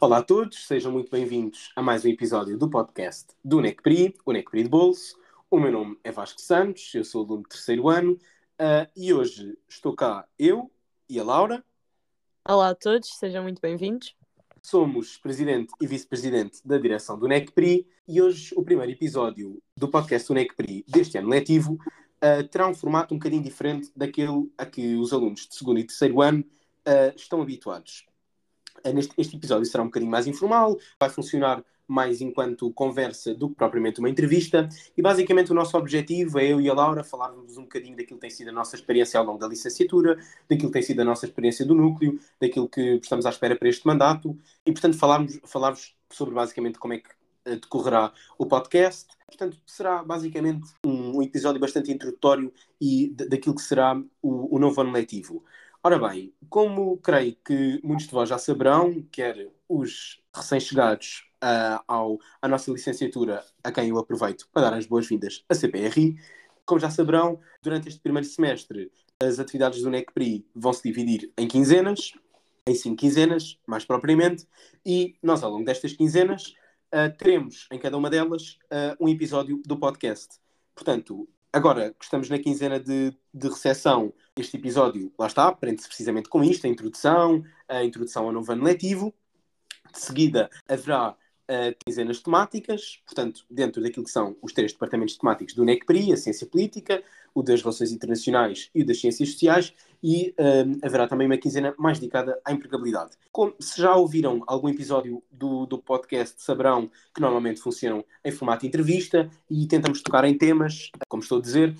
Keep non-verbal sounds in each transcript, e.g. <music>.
Olá a todos, sejam muito bem-vindos a mais um episódio do podcast do NECPRI, o NECPRI de Bolso. O meu nome é Vasco Santos, eu sou aluno de terceiro ano uh, e hoje estou cá eu e a Laura. Olá a todos, sejam muito bem-vindos. Somos presidente e vice-presidente da direção do NECPRI e hoje o primeiro episódio do podcast do NECPRI deste ano letivo uh, terá um formato um bocadinho diferente daquele a que os alunos de segundo e terceiro ano uh, estão habituados. Eh, neste, este episódio será um bocadinho mais informal, vai funcionar mais enquanto conversa do que propriamente uma entrevista. E basicamente o nosso objetivo é eu e a Laura falarmos um bocadinho daquilo que tem sido a nossa experiência ao longo da licenciatura, daquilo que tem sido a nossa experiência do núcleo, daquilo que estamos à espera para este mandato e, portanto, falarmos, falarmos sobre basicamente como é que eh, decorrerá o podcast. Portanto, será basicamente um episódio bastante introdutório e daquilo que será o, o novo ano letivo. Ora bem, como creio que muitos de vós já saberão, quer os recém-chegados uh, à nossa licenciatura, a quem eu aproveito para dar as boas-vindas à CPRI, como já saberão, durante este primeiro semestre, as atividades do NECPRI vão se dividir em quinzenas, em cinco quinzenas, mais propriamente, e nós, ao longo destas quinzenas, uh, teremos em cada uma delas uh, um episódio do podcast. Portanto, Agora, que estamos na quinzena de, de recepção, este episódio, lá está, prende-se precisamente com isto, a introdução, a introdução ao novo ano letivo. De seguida, haverá uh, quinzenas temáticas, portanto, dentro daquilo que são os três departamentos temáticos do NECPRI, a Ciência Política, o das Relações Internacionais e o das Ciências Sociais, e uh, haverá também uma quinzena mais dedicada à empregabilidade. Como, se já ouviram algum episódio do, do podcast, saberão que normalmente funcionam em formato entrevista e tentamos tocar em temas, como estou a dizer,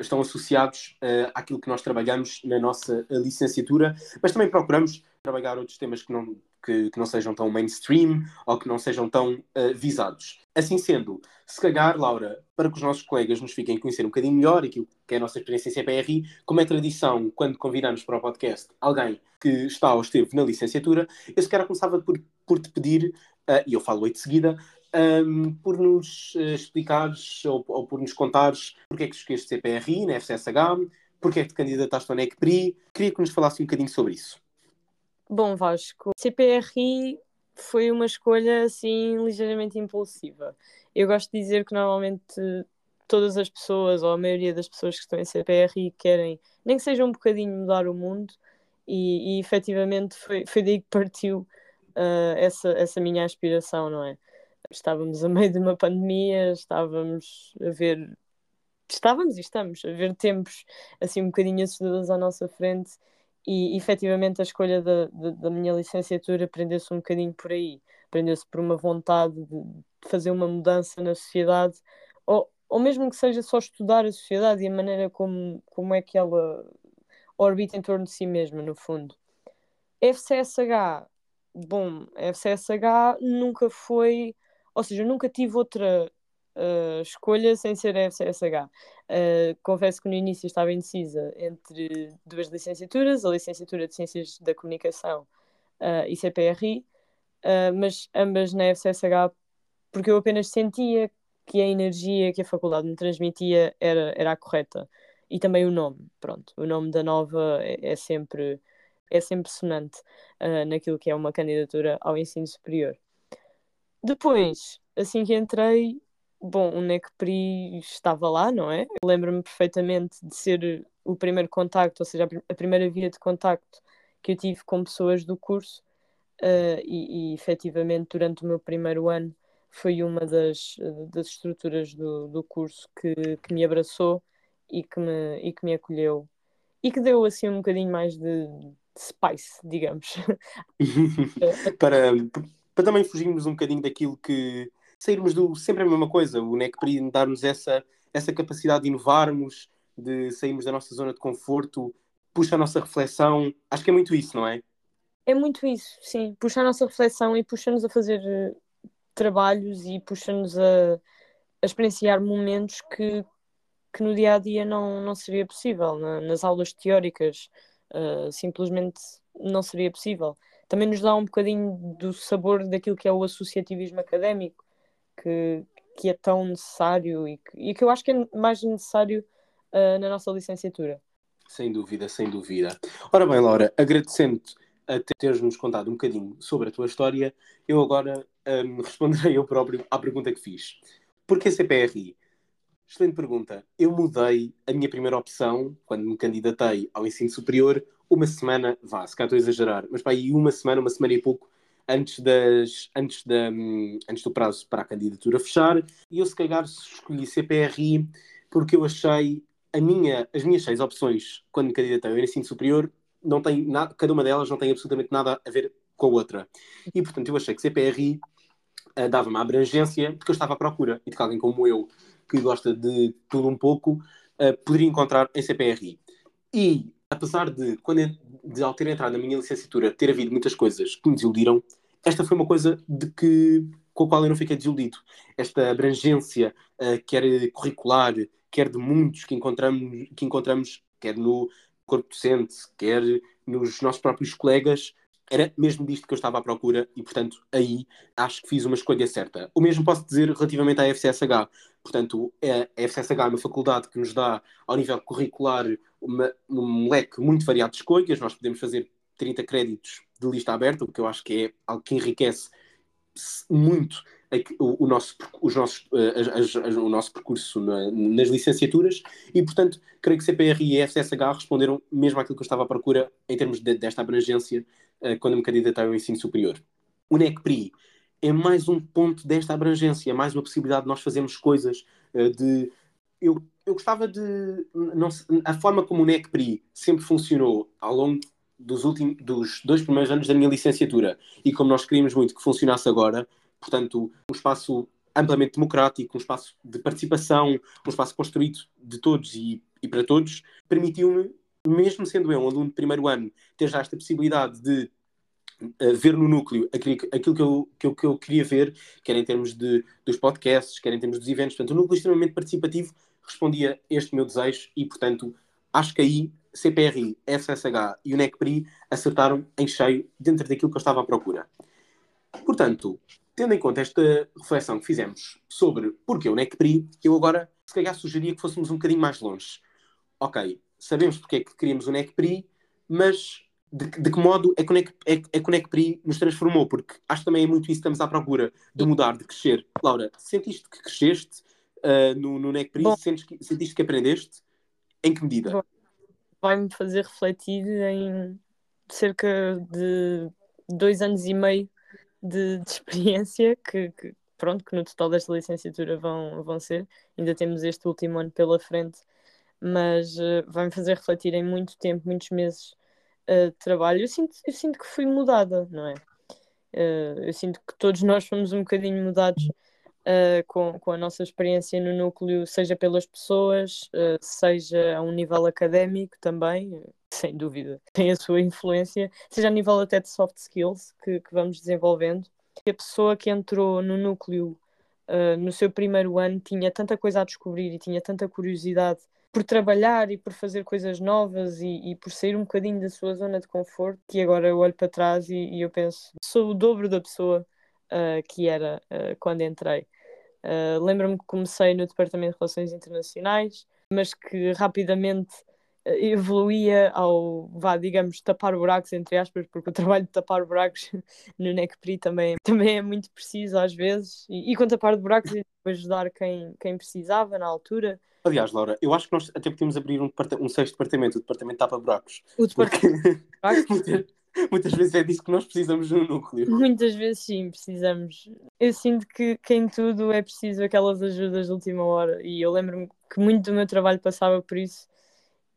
estão associados uh, àquilo que nós trabalhamos na nossa licenciatura, mas também procuramos trabalhar outros temas que não que, que, não sejam tão mainstream ou que não sejam tão uh, visados. Assim sendo, se calhar, Laura, para que os nossos colegas nos fiquem a conhecer um bocadinho melhor aquilo que é a nossa experiência em CPRI, como é tradição, quando convidamos para o podcast alguém que está ou esteve na licenciatura, eu se calhar começava por, por te pedir, uh, e eu falo aí de seguida, um, ehm, por nos uh, explicares ou, ou, por nos contares porque é que escolheste CPRI na FCSH, porque é que te candidataste ao NECPRI, queria que nos falasse um bocadinho sobre isso. Bom, Vasco, CPRI foi uma escolha assim ligeiramente impulsiva. Eu gosto de dizer que normalmente todas as pessoas, ou a maioria das pessoas que estão em CPRI, querem, nem que seja um bocadinho, mudar o mundo, e, e efetivamente foi, foi daí que partiu uh, essa, essa minha aspiração, não é? Estávamos a meio de uma pandemia, estávamos a ver. Estávamos e estamos a ver tempos assim um bocadinho assustadores à nossa frente e efetivamente a escolha da, da, da minha licenciatura prendeu-se um bocadinho por aí, prendeu-se por uma vontade de, fazer uma mudança na sociedade, ou, ou mesmo que seja só estudar a sociedade e a maneira como, como é que ela orbita em torno de si mesma, no fundo. FCSH, bom, FCSH nunca foi, ou seja, nunca tive outra uh, escolha sem ser FCSH. Uh, confesso que no início estava indecisa entre duas licenciaturas, a licenciatura de Ciências da Comunicação uh, e CPRI, mas ambas na FCSH, porque eu apenas sentia que a energia que a faculdade me transmitia era, era a correta. E também o nome, pronto. O nome da nova é, é sempre é sempre sonante uh, naquilo que é uma candidatura ao ensino superior. Depois, assim que entrei, Bom, o NECPRI estava lá, não é? Lembro-me perfeitamente de ser o primeiro contacto, ou seja, a primeira via de contacto que eu tive com pessoas do curso uh, e, e efetivamente durante o meu primeiro ano foi uma das, das estruturas do, do curso que, que me abraçou e que me, e que me acolheu e que deu assim um bocadinho mais de, de spice, digamos. <laughs> para, para também fugirmos um bocadinho daquilo que sairmos do sempre a mesma coisa. O NECPRI dar-nos essa, essa capacidade de inovarmos, de sairmos da nossa zona de conforto, puxa a nossa reflexão. Acho que é muito isso, não é? É muito isso, sim. Puxa a nossa reflexão e puxa-nos a fazer uh, trabalhos e puxa-nos a, a experienciar momentos que, que no dia a dia não, não seria possível. Na, nas aulas teóricas, uh, simplesmente não seria possível. Também nos dá um bocadinho do sabor daquilo que é o associativismo académico que, que é tão necessário e que, e que eu acho que é mais necessário uh, na nossa licenciatura. Sem dúvida, sem dúvida. Ora bem, Laura, agradecendo a teres-nos contado um bocadinho sobre a tua história, eu agora um, <laughs> responderei eu próprio à pergunta que fiz. Porquê CPRI? Excelente pergunta. Eu mudei a minha primeira opção, quando me candidatei ao ensino superior, uma semana, vá, se cá estou a exagerar, mas para aí uma semana, uma semana e pouco, antes, das, antes, da, antes do prazo para a candidatura fechar, e eu se calhar escolhi CPRI porque eu achei a minha, as minhas seis opções, quando me candidatei ao ensino superior, não tem nada, cada uma delas não tem absolutamente nada a ver com a outra. E portanto eu achei que CPRI uh, dava-me a abrangência de que eu estava à procura e de que alguém como eu, que gosta de tudo um pouco, uh, poderia encontrar em CPRI. E apesar de, quando de ao ter entrado na minha licenciatura, ter havido muitas coisas que me desiludiram, esta foi uma coisa de que, com a qual eu não fiquei desiludido. Esta abrangência, uh, quer curricular, quer de muitos que encontramos, que encontramos quer no corpo docente, quer nos nossos próprios colegas, era mesmo disto que eu estava à procura e, portanto, aí acho que fiz uma escolha certa. O mesmo posso dizer relativamente à FCSH. Portanto, a FCSH é uma faculdade que nos dá, ao nível curricular, uma, um leque muito variado de escolhas. Nós podemos fazer 30 créditos de lista aberta, o que eu acho que é algo que enriquece muito o, o nosso, os nossos, eh, as, as, o nosso percurso na, nas licenciaturas e, portanto, creio que CPR e FSSH responderam mesmo àquilo que eu estava à procura em termos de, desta abrangência uh, quando me candidatei ao ensino superior. O NECPRI é mais um ponto desta abrangência, é mais uma possibilidade de nós fazermos coisas uh, de... Eu, eu gostava de... Não, a forma como o NECPRI sempre funcionou ao longo dos, últimos, dos dois primeiros anos da minha licenciatura e como nós queríamos muito que funcionasse agora, portanto, um espaço amplamente democrático, um espaço de participação, um espaço construído de todos e, e para todos, permitiu-me, mesmo sendo eu um aluno de primeiro ano, ter já esta possibilidade de uh, ver no núcleo aquilo, que, eu, que, eu, que eu queria ver, quer em termos de, dos podcasts, quer em termos dos eventos. Portanto, o núcleo extremamente participativo respondia a este meu desejo e, portanto, acho que aí CPRI, FSH e o NECPRI acertaram em cheio dentro daquilo que eu estava à procura. Portanto, tendo em conta esta reflexão que fizemos sobre porque o NECPRI, eu agora se calhar sugeria que fôssemos um bocadinho mais longe. Ok, sabemos porque é que queríamos o NECPRI, mas de, de, que modo é que, o NEC, é, é que o NECPRI nos transformou? Porque acho que também é muito isso que estamos à procura, de mudar, de crescer. Laura, sentiste que cresceste uh, no, no NECPRI? Sentiste que, sentiste que aprendeste? Em que medida? Vai-me fazer refletir em cerca de dois anos e meio de, de experiência que, que, pronto, que no total desta licenciatura vão, vão ser. Ainda temos este último ano pela frente, mas uh, vai-me fazer refletir em muito tempo, muitos meses uh, de trabalho. Eu sinto, eu sinto que fui mudada, não é? Uh, eu sinto que todos nós fomos um bocadinho mudados uh, com, com a nossa experiência no núcleo, seja pelas pessoas, seja a um nível académico também, sem dúvida, tem a sua influência, seja a nível até de soft skills que, que vamos desenvolvendo. A pessoa que entrou no núcleo uh, no seu primeiro ano tinha tanta coisa a descobrir e tinha tanta curiosidade por trabalhar e por fazer coisas novas e, e, por sair um bocadinho da sua zona de conforto, que agora eu olho para trás e, e eu penso, sou o dobro da pessoa uh, que era uh, quando entrei. Uh, Lembro-me que comecei no Departamento de Relações Internacionais, mas que rapidamente evoluía ao, vá, digamos, tapar buracos, entre aspas, porque o trabalho de tapar buracos <laughs> no NECPRI também, também é muito preciso às vezes, e, e com tapar de buracos e ajudar quem, quem precisava na altura. Aliás, Laura, eu acho que nós até podíamos abrir um, um sexto departamento, o departamento tapa buracos. O departamento porque... <laughs> muitas, muitas vezes é disso que nós precisamos no núcleo. Muitas vezes sim, precisamos. Eu sinto que, que em tudo é preciso aquelas ajudas de última hora, e eu lembro-me que muito do meu trabalho passava por isso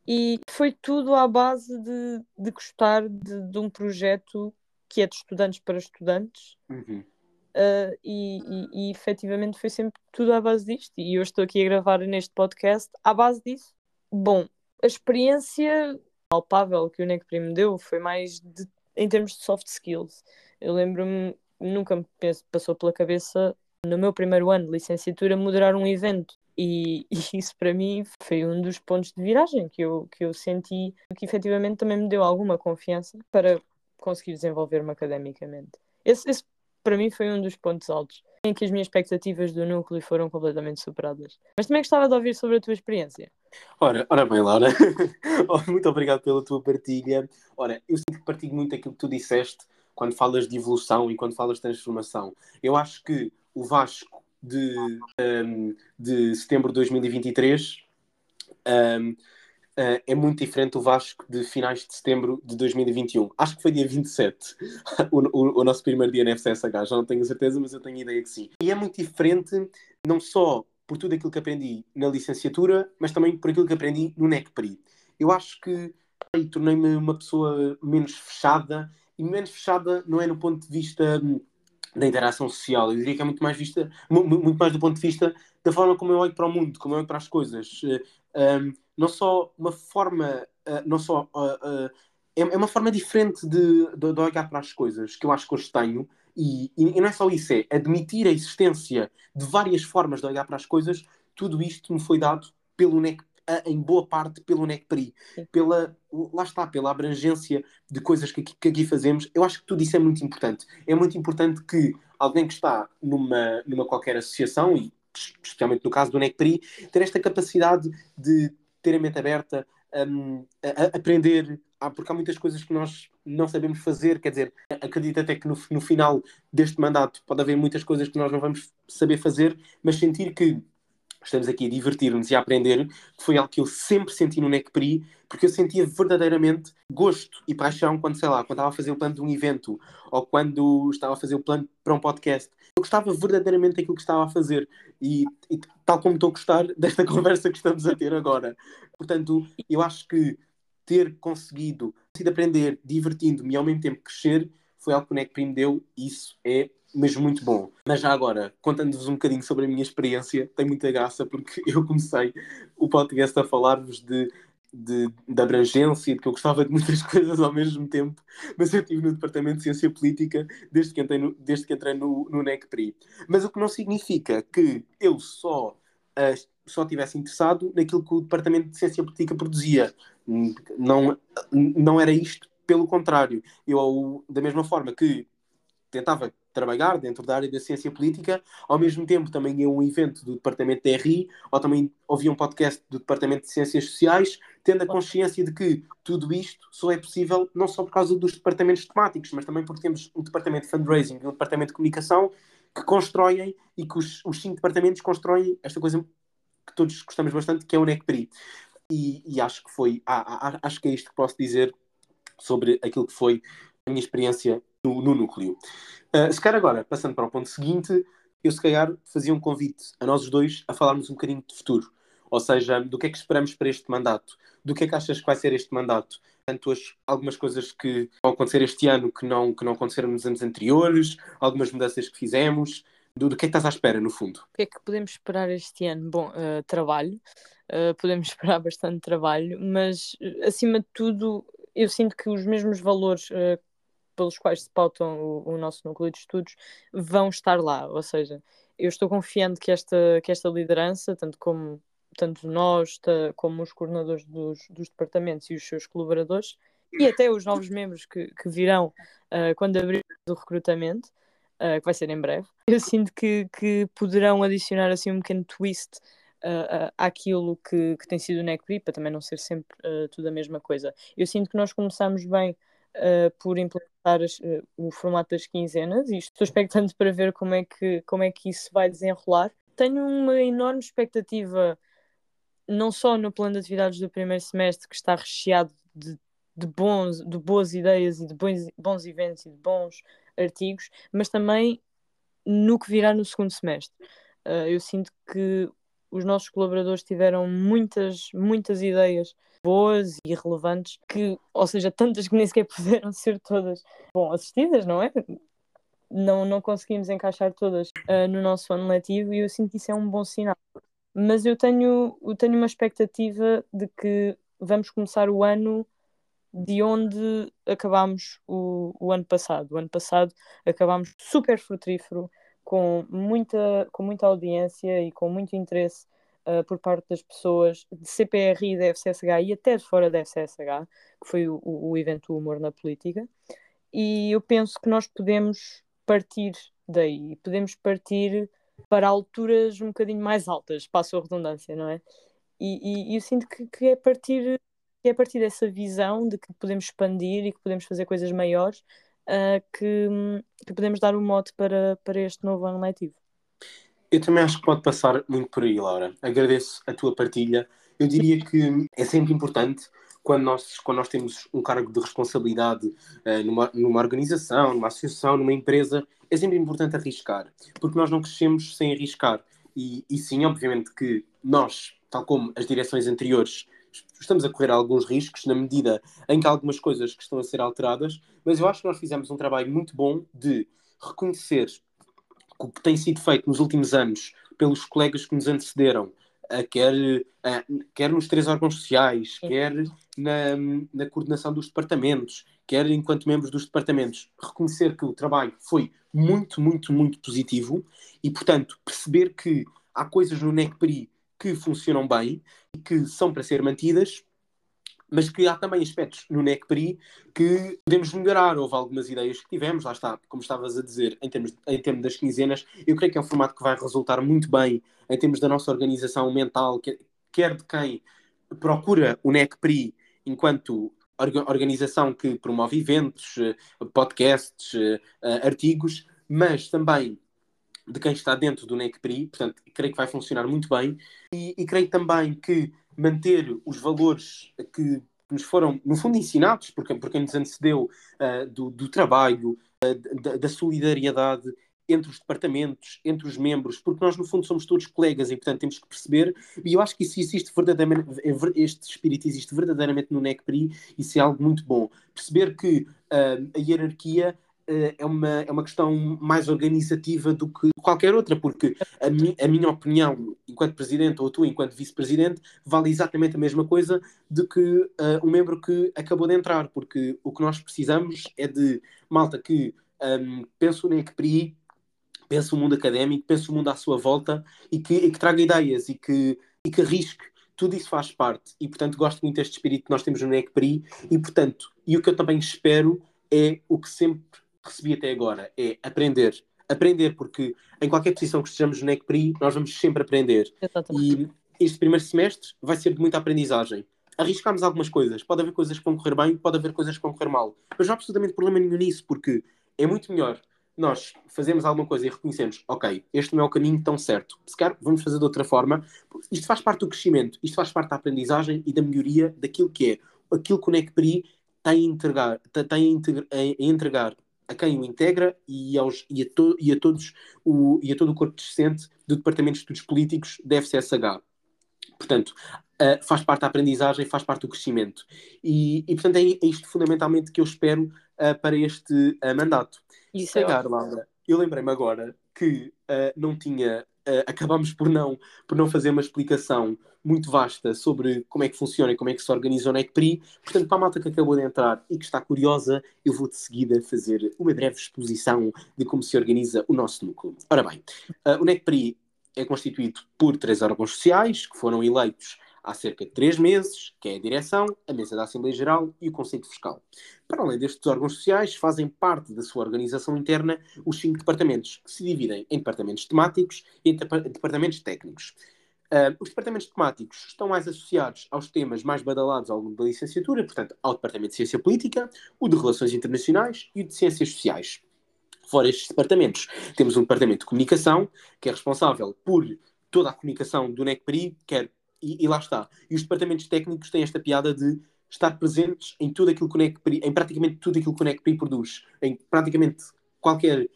e foi tudo à base de, de gostar de, de um projeto que é de estudantes para estudantes. Uhum. Uh, e, e, e efetivamente foi sempre tudo à base disto. E eu estou aqui a gravar neste podcast à base disso. Bom, a experiência palpável que o NEC me deu foi mais de, em termos de soft skills. Eu lembro-me, nunca me passou pela cabeça, no meu primeiro ano de licenciatura, moderar um evento. E, e, <laughs> isso para mim foi um dos pontos de viragem que eu, que eu senti que efetivamente também me deu alguma confiança para conseguir desenvolver-me academicamente. Esse, esse para mim foi um dos pontos altos. que as minhas expectativas do núcleo foram completamente superadas. Mas também gostava de ouvir sobre a tua experiência. Ora, ora bem, Laura, <laughs> muito obrigado pela tua partilha. Ora, eu sinto que partilho muito aquilo que tu disseste quando falas de evolução e quando falas de transformação. Eu acho que o Vasco de, um, de setembro de 2023 um, Uh, é muito diferente do Vasco de finais de setembro de 2021. Acho que foi dia 27, <laughs> o, o, o nosso primeiro dia na FCSH, já não tenho certeza, mas eu tenho ideia que sim. E é muito diferente, não só por tudo aquilo que aprendi na licenciatura, mas também por aquilo que aprendi no NECPRI. Eu acho que tornei-me uma pessoa menos fechada, e menos fechada não é no ponto de vista hum, da interação social, eu diria que é muito mais, vista, muito mais do ponto de vista da forma como eu olho para o mundo, como eu olho para as coisas. Um, não só uma forma, uh, não só uh, uh, é, é, uma forma diferente de, de, de, olhar para as coisas que eu acho que hoje tenho, e, e, não é só isso, é admitir a existência de várias formas de olhar para as coisas, tudo isto me foi dado pelo NEC, em boa parte pelo NECPRI, pela, lá está, pela abrangência de coisas que aqui, que aqui fazemos. Eu acho que tudo isso é muito importante. É muito importante que alguém que está numa, numa qualquer associação, e especialmente no caso do NECPRI, ter esta capacidade de ter a mente aberta, um, a, a aprender, porque há muitas coisas que nós não sabemos fazer, quer dizer, acredito até que no, no final deste mandato pode haver muitas coisas que nós não vamos saber fazer, mas sentir que estamos aqui a divertir-nos e a aprender, que foi algo que eu sempre senti no NECPRI, porque eu sentia verdadeiramente gosto e paixão quando, sei lá, quando estava a fazer o plano de um evento ou quando estava a fazer o plano para um podcast. Eu gostava verdadeiramente daquilo que estava a fazer e, e tal como estou a gostar <laughs> desta conversa que estamos a ter agora. Portanto, eu acho que ter conseguido aprender, divertindo-me e ao mesmo tempo crescer, foi algo que o NECPRI me deu isso é mesmo muito bom. Mas já agora, contando-vos um bocadinho sobre a minha experiência, tem muita graça porque <laughs> eu comecei o podcast a falar-vos de, de, de abrangência e de que eu gostava de muitas <laughs> coisas ao mesmo tempo, mas eu estive no Departamento de Ciência Política desde que entrei no, desde que entrei no, no NECPRI. Mas o que não significa que eu só, uh, só tivesse interessado naquilo que o Departamento de Ciência Política produzia. Não, não era isto, pelo contrário. Eu, da mesma forma que tentava trabalhar dentro da área da ciência política, ao mesmo tempo também ia um evento do Departamento de RI, ou também ouvia um podcast do Departamento de Ciências Sociais, tendo a consciência de que tudo isto só é possível não só por causa dos departamentos temáticos, mas também porque temos um departamento de fundraising e um departamento de comunicação que constroem e que os, os cinco departamentos constroem esta coisa que todos gostamos bastante, que é o NECPRI. E, e acho que foi, ah, ah, acho que é isto que posso dizer sobre aquilo que foi a minha experiência no, no núcleo. Uh, se calhar agora, passando para o ponto seguinte, eu se calhar fazia um convite a nós dois a falarmos um bocadinho de futuro. Ou seja, do que é que esperamos para este mandato? Do que é que achas que vai ser este mandato? Tanto as, algumas coisas que vão acontecer este ano que não, que não aconteceram nos anos anteriores, algumas mudanças que fizemos. Do, do que é que estás à espera, no fundo? O que é que podemos esperar este ano? Bom, uh, trabalho. Uh, podemos <laughs> esperar bastante trabalho, mas acima de tudo, eu sinto que os mesmos valores pelos quais se pautam o, o, nosso núcleo de estudos vão estar lá. Ou seja, eu estou confiante que esta, que esta liderança, tanto como tanto nós como os coordenadores dos, dos departamentos e os seus colaboradores, e até os novos membros que, que virão uh, quando abrir o recrutamento, uh, que vai ser em breve, eu sinto que, que poderão adicionar assim um pequeno twist uh, que, que tem sido o NECPRI, para também não ser sempre tudo a mesma coisa. Eu sinto que nós começamos bem uh, por implementar as, uh, o formato das quinzenas e estou <laughs> expectante para ver como é, que, como é que isso vai desenrolar. Tenho uma enorme expectativa, não só no plano de atividades do primeiro semestre, que está recheado de, de, bons, de boas ideias e de bons, bons eventos e de bons artigos, mas também no que virá no segundo semestre. Uh, eu sinto que os nossos colaboradores tiveram muitas, muitas ideias boas e relevantes, que, ou seja, tantas que nem sequer <laughs> puderam ser todas bom, assistidas, não é? Não, não conseguimos encaixar todas uh, no nosso ano letivo e eu sinto que isso é um bom sinal. Mas eu tenho, eu tenho uma expectativa de que vamos começar o ano de onde acabámos o, o ano passado. O ano passado acabámos super frutífero, com muita, com muita audiência e com muito interesse uh, por parte das pessoas de CPRI da FCSH e até de fora da FCSH, que foi o, o evento Humor na Política. E eu penso que nós podemos partir daí. Podemos partir para alturas um bocadinho mais altas, passo a redundância, não é? E, e, e eu sinto que, que, é partir, que é a partir dessa visão de que podemos expandir e que podemos fazer coisas maiores uh, que, que podemos dar o um mote para, para este novo ano letivo. Eu também acho que pode passar muito por aí, Laura. Agradeço a tua partilha. Eu diria que é sempre importante quando nós, quando nós temos um cargo de responsabilidade uh, numa, numa organização, numa associação, numa empresa, é sempre importante arriscar, porque nós não crescemos sem arriscar. E, e sim, obviamente que nós, tal como as direções anteriores, estamos a correr alguns riscos na medida em que algumas coisas que estão a ser alteradas, mas eu acho que nós fizemos um trabalho muito bom de reconhecer o que tem sido feito nos últimos anos pelos colegas que nos antecederam, quer, quer nos três órgãos sociais, quer na, na coordenação dos departamentos, quer enquanto membros dos departamentos, reconhecer que o trabalho foi muito, muito, muito positivo e, portanto, perceber que há coisas no NECPRI que funcionam bem e que são para ser mantidas, mas que há também aspectos no NECPRI que podemos melhorar. Houve algumas ideias que tivemos, lá está, como estavas a dizer, em termos, em termos das quinzenas, eu creio que é um formato que vai resultar muito bem em termos da nossa organização mental, quer de quem procura o NECPRI enquanto organização que promove eventos, eh, podcasts, eh, eh, artigos, mas também de quem está dentro do NECPRI, portanto, creio que vai funcionar muito bem e, e creio também que manter os valores que nos foram, no fundo, ensinados por quem, por quem nos antecedeu uh, do, do, trabalho, uh, da, da, solidariedade entre os departamentos, entre os membros, porque nós, no fundo, somos todos colegas e, portanto, temos que perceber. E eu acho que isso existe verdadeiramente, este espírito existe verdadeiramente no NECPRI, isso é algo muito bom. Perceber que uh, a hierarquia é, uma, é uma questão mais organizativa do que qualquer outra, porque a, mi, a minha opinião, enquanto presidente, ou tu, enquanto vice-presidente, vale exatamente a mesma coisa do que uh, um membro que acabou de entrar, porque o que nós precisamos é de malta que um, pensa no NECPRI pense o mundo académico, pense o mundo à sua volta e que, e que traga ideias e que, e que arrisque. Tudo isso faz parte e, portanto, gosto muito deste espírito que nós temos no NECPRI e, portanto, e o que eu também espero é o que sempre recebi até agora, é aprender. Aprender, porque em qualquer posição que estejamos no NECPRI, nós vamos sempre aprender. Exatamente. E este primeiro semestre vai ser de muita aprendizagem. Arriscamos algumas coisas. Pode haver coisas que vão correr bem, pode haver coisas que vão correr mal. Mas não há absolutamente problema nenhum nisso, porque é muito melhor nós fazemos alguma coisa e reconhecemos, ok, este não é o caminho tão certo, se calhar vamos fazer de outra forma. Isto faz parte do crescimento, isto faz parte da aprendizagem e da melhoria daquilo que é aquilo que o NECPRI tem a entregar, tem a entregar a quem o integra e, aos, e, a, to, e, a, todos o, e a todo o corpo discente do Departamento de Estudos Políticos da FCSH. Portanto, uh, faz parte da aprendizagem, faz parte do crescimento. E, e portanto, é, é isto fundamentalmente que eu espero uh, para este uh, mandato. Isso é Laura, eu lembrei-me agora que não tinha. Uh, acabámos por não, por não fazer uma explicação muito vasta sobre como é que funciona e como é que se organiza o NECPRI. Portanto, para a malta que acabou de entrar e que está curiosa, eu vou de seguida fazer uma breve exposição de como se organiza o nosso núcleo. Ora bem, uh, o NECPRI é constituído por três órgãos sociais que foram eleitos há cerca de três meses, que é a direção, a mesa da Assembleia Geral e o Conselho Fiscal. Para além destes órgãos sociais, fazem parte da sua organização interna os cinco departamentos, que se dividem em departamentos temáticos e em departamentos técnicos. Uh, os departamentos temáticos estão mais associados aos temas mais badalados ao longo da licenciatura, portanto, ao Departamento de Ciência Política, o de Relações Internacionais e o de Ciências Sociais. Fora estes departamentos, temos um departamento de comunicação, que é responsável por toda a comunicação do NECPRI, quer e, e, lá está. E os departamentos técnicos têm esta piada de estar presentes em tudo aquilo que o NECPRI, em praticamente tudo aquilo que o NECPRI produz. Em praticamente qualquer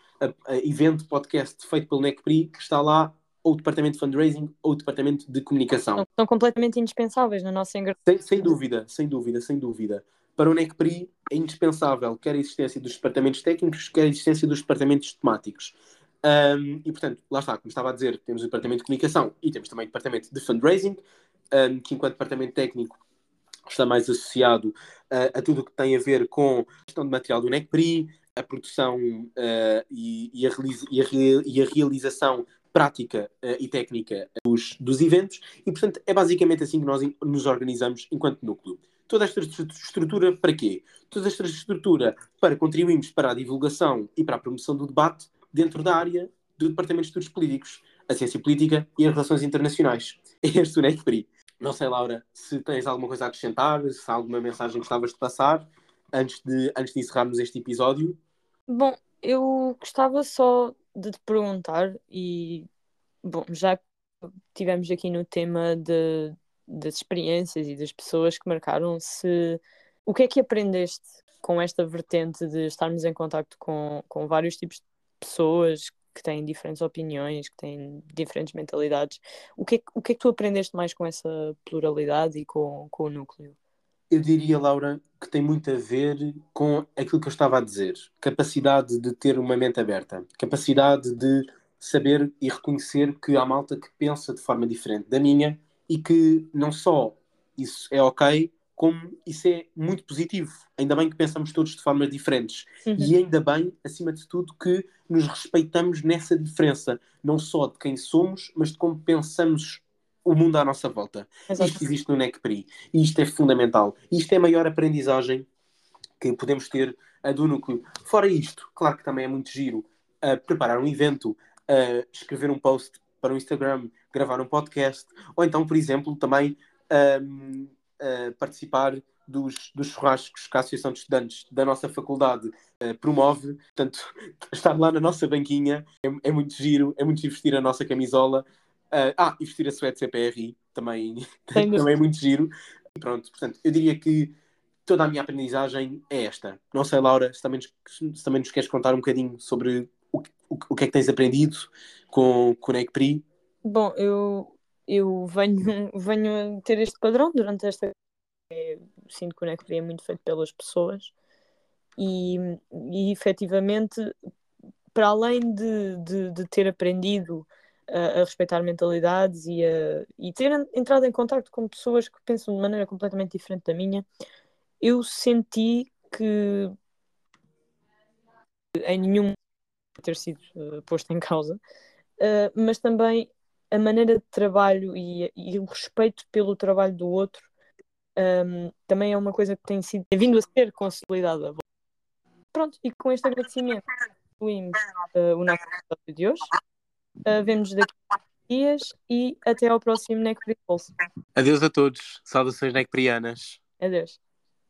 evento, podcast feito pelo NECPRI, está lá ou o departamento de fundraising ou o departamento de comunicação. São, completamente indispensáveis na nossa sem, sem dúvida, sem dúvida, sem dúvida. Para o NECPRI é indispensável quer a existência dos departamentos técnicos, quer a existência dos departamentos temáticos. Um, e portanto, lá está, como estava a dizer, temos o departamento de comunicação e temos também o departamento de fundraising, um, que enquanto departamento técnico está mais associado uh, a tudo o que tem a ver com a gestão de material do NECPRI, a produção uh, e, e, a e, a e, a realização prática uh, e técnica dos, dos eventos, e portanto é basicamente assim que nós nos organizamos enquanto núcleo. Toda esta estrutura para quê? Toda esta estrutura para contribuirmos para a divulgação e para a promoção do debate dentro da área do Departamento de Estudos Políticos, a Ciência Política e as Relações Internacionais. <laughs> Este é o NECPRI. Não sei, Laura, se tens alguma coisa a acrescentar, se há alguma mensagem que gostavas de passar antes de, antes de encerrarmos este episódio. Bom, eu gostava só de te perguntar, e bom, já que tivemos aqui no tema de, das experiências e das pessoas que marcaram, se o que é que aprendeste com esta vertente de estarmos em contato com, com vários tipos de pessoas que têm diferentes opiniões, que têm diferentes mentalidades. O que, é, o que é que tu aprendeste mais com essa pluralidade e com, com o núcleo? Eu diria, Laura, que tem muito a ver com aquilo que eu estava a dizer. Capacidade de ter uma mente aberta. Capacidade de saber e reconhecer que há malta que pensa de forma diferente da minha e que não só isso é ok, como isso é muito positivo. Ainda bem que pensamos todos de formas diferentes. Uhum. E ainda bem, acima de tudo, que nos respeitamos nessa diferença, não só de quem somos, mas de como pensamos o mundo à nossa volta. Exato. Isto existe no NECPRI. E isto é fundamental. Isto é a maior aprendizagem que podemos ter a do núcleo. Fora isto, claro que também é muito giro uh, preparar um evento, uh, escrever um post para o Instagram, gravar um podcast, ou então, por exemplo, também um, uh, participar dos, dos churrascos que a Associação de Estudantes da nossa faculdade uh, promove. Portanto, <laughs> estar lá na nossa banquinha é, é, muito giro, é muito giro vestir a nossa camisola. Uh, ah, e vestir a suéte CPRI também, <laughs> também é muito giro. Pronto, portanto, eu diria que toda a minha aprendizagem é esta. Não sei, Laura, se também, se também nos queres contar um bocadinho sobre o, o, o que é que tens aprendido com, com o NECPRI. Bom, eu eu venho, <laughs> venho a ter este padrão durante esta. É, sinto que o Necri é muito feito pelas pessoas e, e efetivamente, para além de, de, de ter aprendido a, a, respeitar mentalidades e, a, e ter entrado em contato com pessoas que pensam de maneira completamente diferente da minha, eu senti que em nenhum ter sido uh, posto em causa, uh, mas também a maneira de trabalho e, e o respeito pelo trabalho do outro um, também é uma coisa que tem sido tem vindo a ser consolidada. Pronto, e com este agradecimento concluímos uh, o nosso episódio de hoje. Uh, vemos daqui a dias e até ao próximo NEC Pulse. Adeus a todos. Saudações necprianas. Adeus.